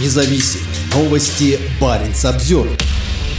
Независимые новости. Барин обзор.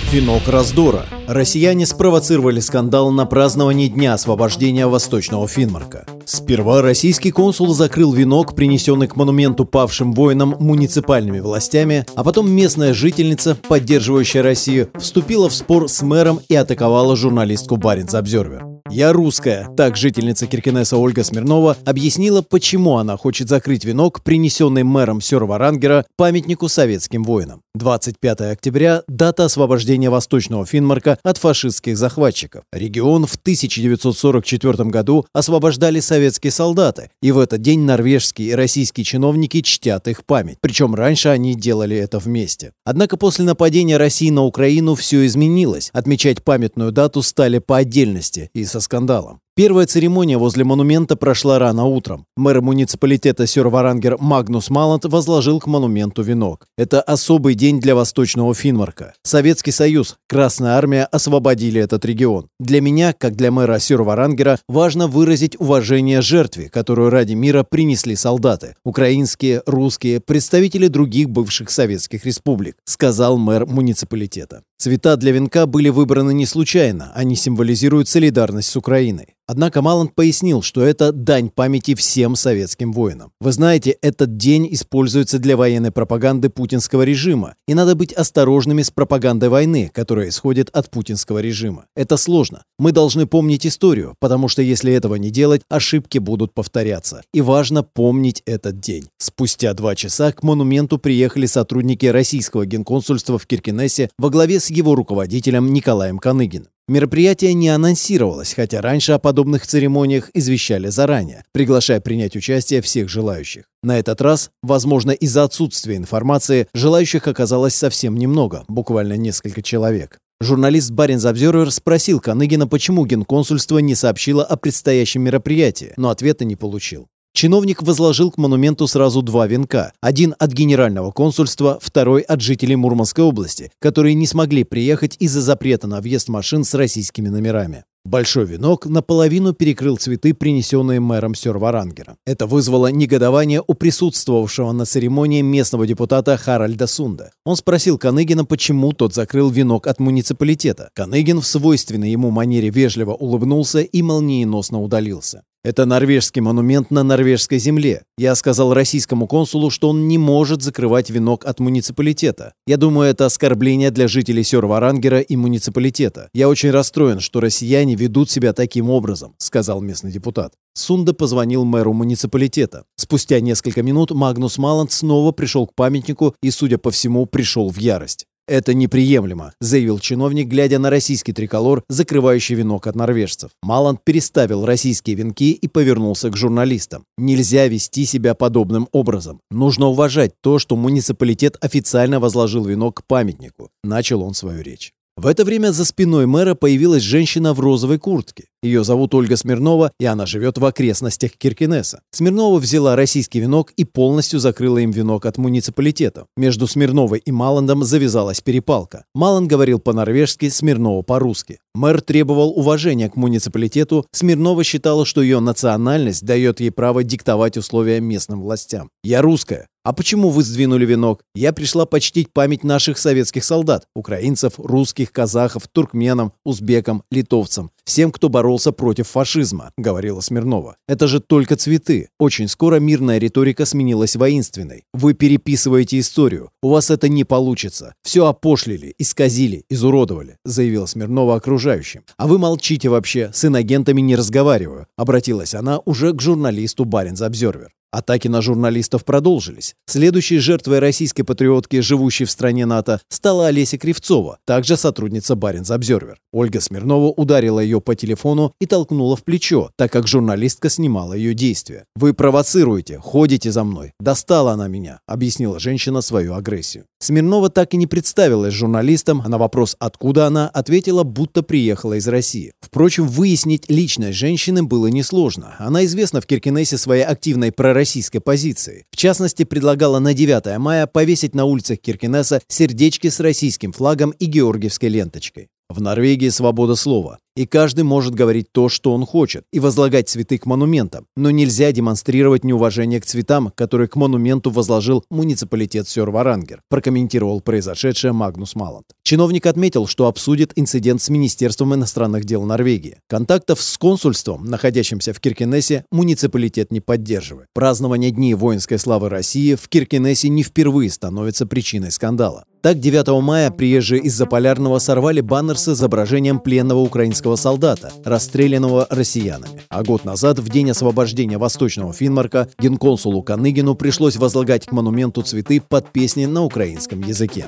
Венок раздора. Россияне спровоцировали скандал на праздновании Дня освобождения Восточного Финмарка. Сперва российский консул закрыл венок, принесенный к монументу павшим воинам муниципальными властями, а потом местная жительница, поддерживающая Россию, вступила в спор с мэром и атаковала журналистку Баринс Обзервер. «Я русская», так жительница Киркинесса Ольга Смирнова объяснила, почему она хочет закрыть венок, принесенный мэром Сёрварангера, памятнику советским воинам. 25 октября – дата освобождения Восточного Финмарка от фашистских захватчиков. Регион в 1944 году освобождали советские солдаты, и в этот день норвежские и российские чиновники чтят их память. Причем раньше они делали это вместе. Однако после нападения России на Украину все изменилось. Отмечать памятную дату стали по отдельности и со скандалом. Первая церемония возле монумента прошла рано утром. Мэр муниципалитета Сёрварангер Магнус Малант возложил к монументу венок. Это особый день для Восточного Финмарка. Советский Союз, Красная Армия освободили этот регион. Для меня, как для мэра Сёрварангера, важно выразить уважение жертве, которую ради мира принесли солдаты. Украинские, русские, представители других бывших советских республик, сказал мэр муниципалитета. Цвета для венка были выбраны не случайно, они символизируют солидарность с Украиной. Однако Маланд пояснил, что это дань памяти всем советским воинам. Вы знаете, этот день используется для военной пропаганды путинского режима, и надо быть осторожными с пропагандой войны, которая исходит от путинского режима. Это сложно. Мы должны помнить историю, потому что если этого не делать, ошибки будут повторяться. И важно помнить этот день. Спустя два часа к монументу приехали сотрудники российского генконсульства в Киркинессе во главе с его руководителем Николаем Каныгиным. Мероприятие не анонсировалось, хотя раньше о подобных церемониях извещали заранее, приглашая принять участие всех желающих. На этот раз, возможно, из-за отсутствия информации, желающих оказалось совсем немного, буквально несколько человек. Журналист Баринс Обзервер спросил Каныгина, почему генконсульство не сообщило о предстоящем мероприятии, но ответа не получил. Чиновник возложил к монументу сразу два венка. Один от генерального консульства, второй от жителей Мурманской области, которые не смогли приехать из-за запрета на въезд машин с российскими номерами. Большой венок наполовину перекрыл цветы, принесенные мэром Сёрварангера. Это вызвало негодование у присутствовавшего на церемонии местного депутата Харальда Сунда. Он спросил Каныгина, почему тот закрыл венок от муниципалитета. Каныгин в свойственной ему манере вежливо улыбнулся и молниеносно удалился. Это норвежский монумент на норвежской земле. Я сказал российскому консулу, что он не может закрывать венок от муниципалитета. Я думаю, это оскорбление для жителей Сёрварангера и муниципалитета. Я очень расстроен, что россияне ведут себя таким образом, сказал местный депутат. Сунда позвонил мэру муниципалитета. Спустя несколько минут Магнус Маланд снова пришел к памятнику и, судя по всему, пришел в ярость. «Это неприемлемо», — заявил чиновник, глядя на российский триколор, закрывающий венок от норвежцев. Маланд переставил российские венки и повернулся к журналистам. «Нельзя вести себя подобным образом. Нужно уважать то, что муниципалитет официально возложил венок к памятнику», — начал он свою речь. В это время за спиной мэра появилась женщина в розовой куртке. Ее зовут Ольга Смирнова, и она живет в окрестностях Киркинесса. Смирнова взяла российский венок и полностью закрыла им венок от муниципалитета. Между Смирновой и Маландом завязалась перепалка. Маланд говорил по-норвежски, Смирнова по-русски. Мэр требовал уважения к муниципалитету, Смирнова считала, что ее национальность дает ей право диктовать условия местным властям. «Я русская. А почему вы сдвинули венок? Я пришла почтить память наших советских солдат, украинцев, русских, казахов, туркменам, узбекам, литовцам, всем, кто боролся против фашизма», — говорила Смирнова. «Это же только цветы. Очень скоро мирная риторика сменилась воинственной. Вы переписываете историю. У вас это не получится. Все опошлили, исказили, изуродовали», — заявила Смирнова окружающим. «А вы молчите вообще, с инагентами не разговариваю», — обратилась она уже к журналисту Баренц Обзервер. Атаки на журналистов продолжились. Следующей жертвой российской патриотки, живущей в стране НАТО, стала Олеся Кривцова, также сотрудница Баренц Обзервер. Ольга Смирнова ударила ее по телефону и толкнула в плечо, так как журналистка снимала ее действия. «Вы провоцируете, ходите за мной. Достала она меня», — объяснила женщина свою агрессию. Смирнова так и не представилась журналистам, а на вопрос «откуда она?» ответила, будто приехала из России. Впрочем, выяснить личность женщины было несложно. Она известна в Киркинессе своей активной пророссийской позицией. В частности, предлагала на 9 мая повесить на улицах Киркинесса сердечки с российским флагом и георгиевской ленточкой. В Норвегии свобода слова, и каждый может говорить то, что он хочет, и возлагать цветы к монументам, но нельзя демонстрировать неуважение к цветам, которые к монументу возложил муниципалитет Сёрварангер, прокомментировал произошедшее Магнус Маланд. Чиновник отметил, что обсудит инцидент с Министерством иностранных дел Норвегии. Контактов с консульством, находящимся в Киркенесе, муниципалитет не поддерживает. Празднование Дней воинской славы России в Киркенесе не впервые становится причиной скандала. Так, 9 мая приезжие из Заполярного сорвали баннер с изображением пленного украинского солдата, расстрелянного россиянами. А год назад, в день освобождения Восточного Финмарка, генконсулу Каныгину пришлось возлагать к монументу цветы под песни на украинском языке.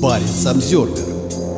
Парень Самсервер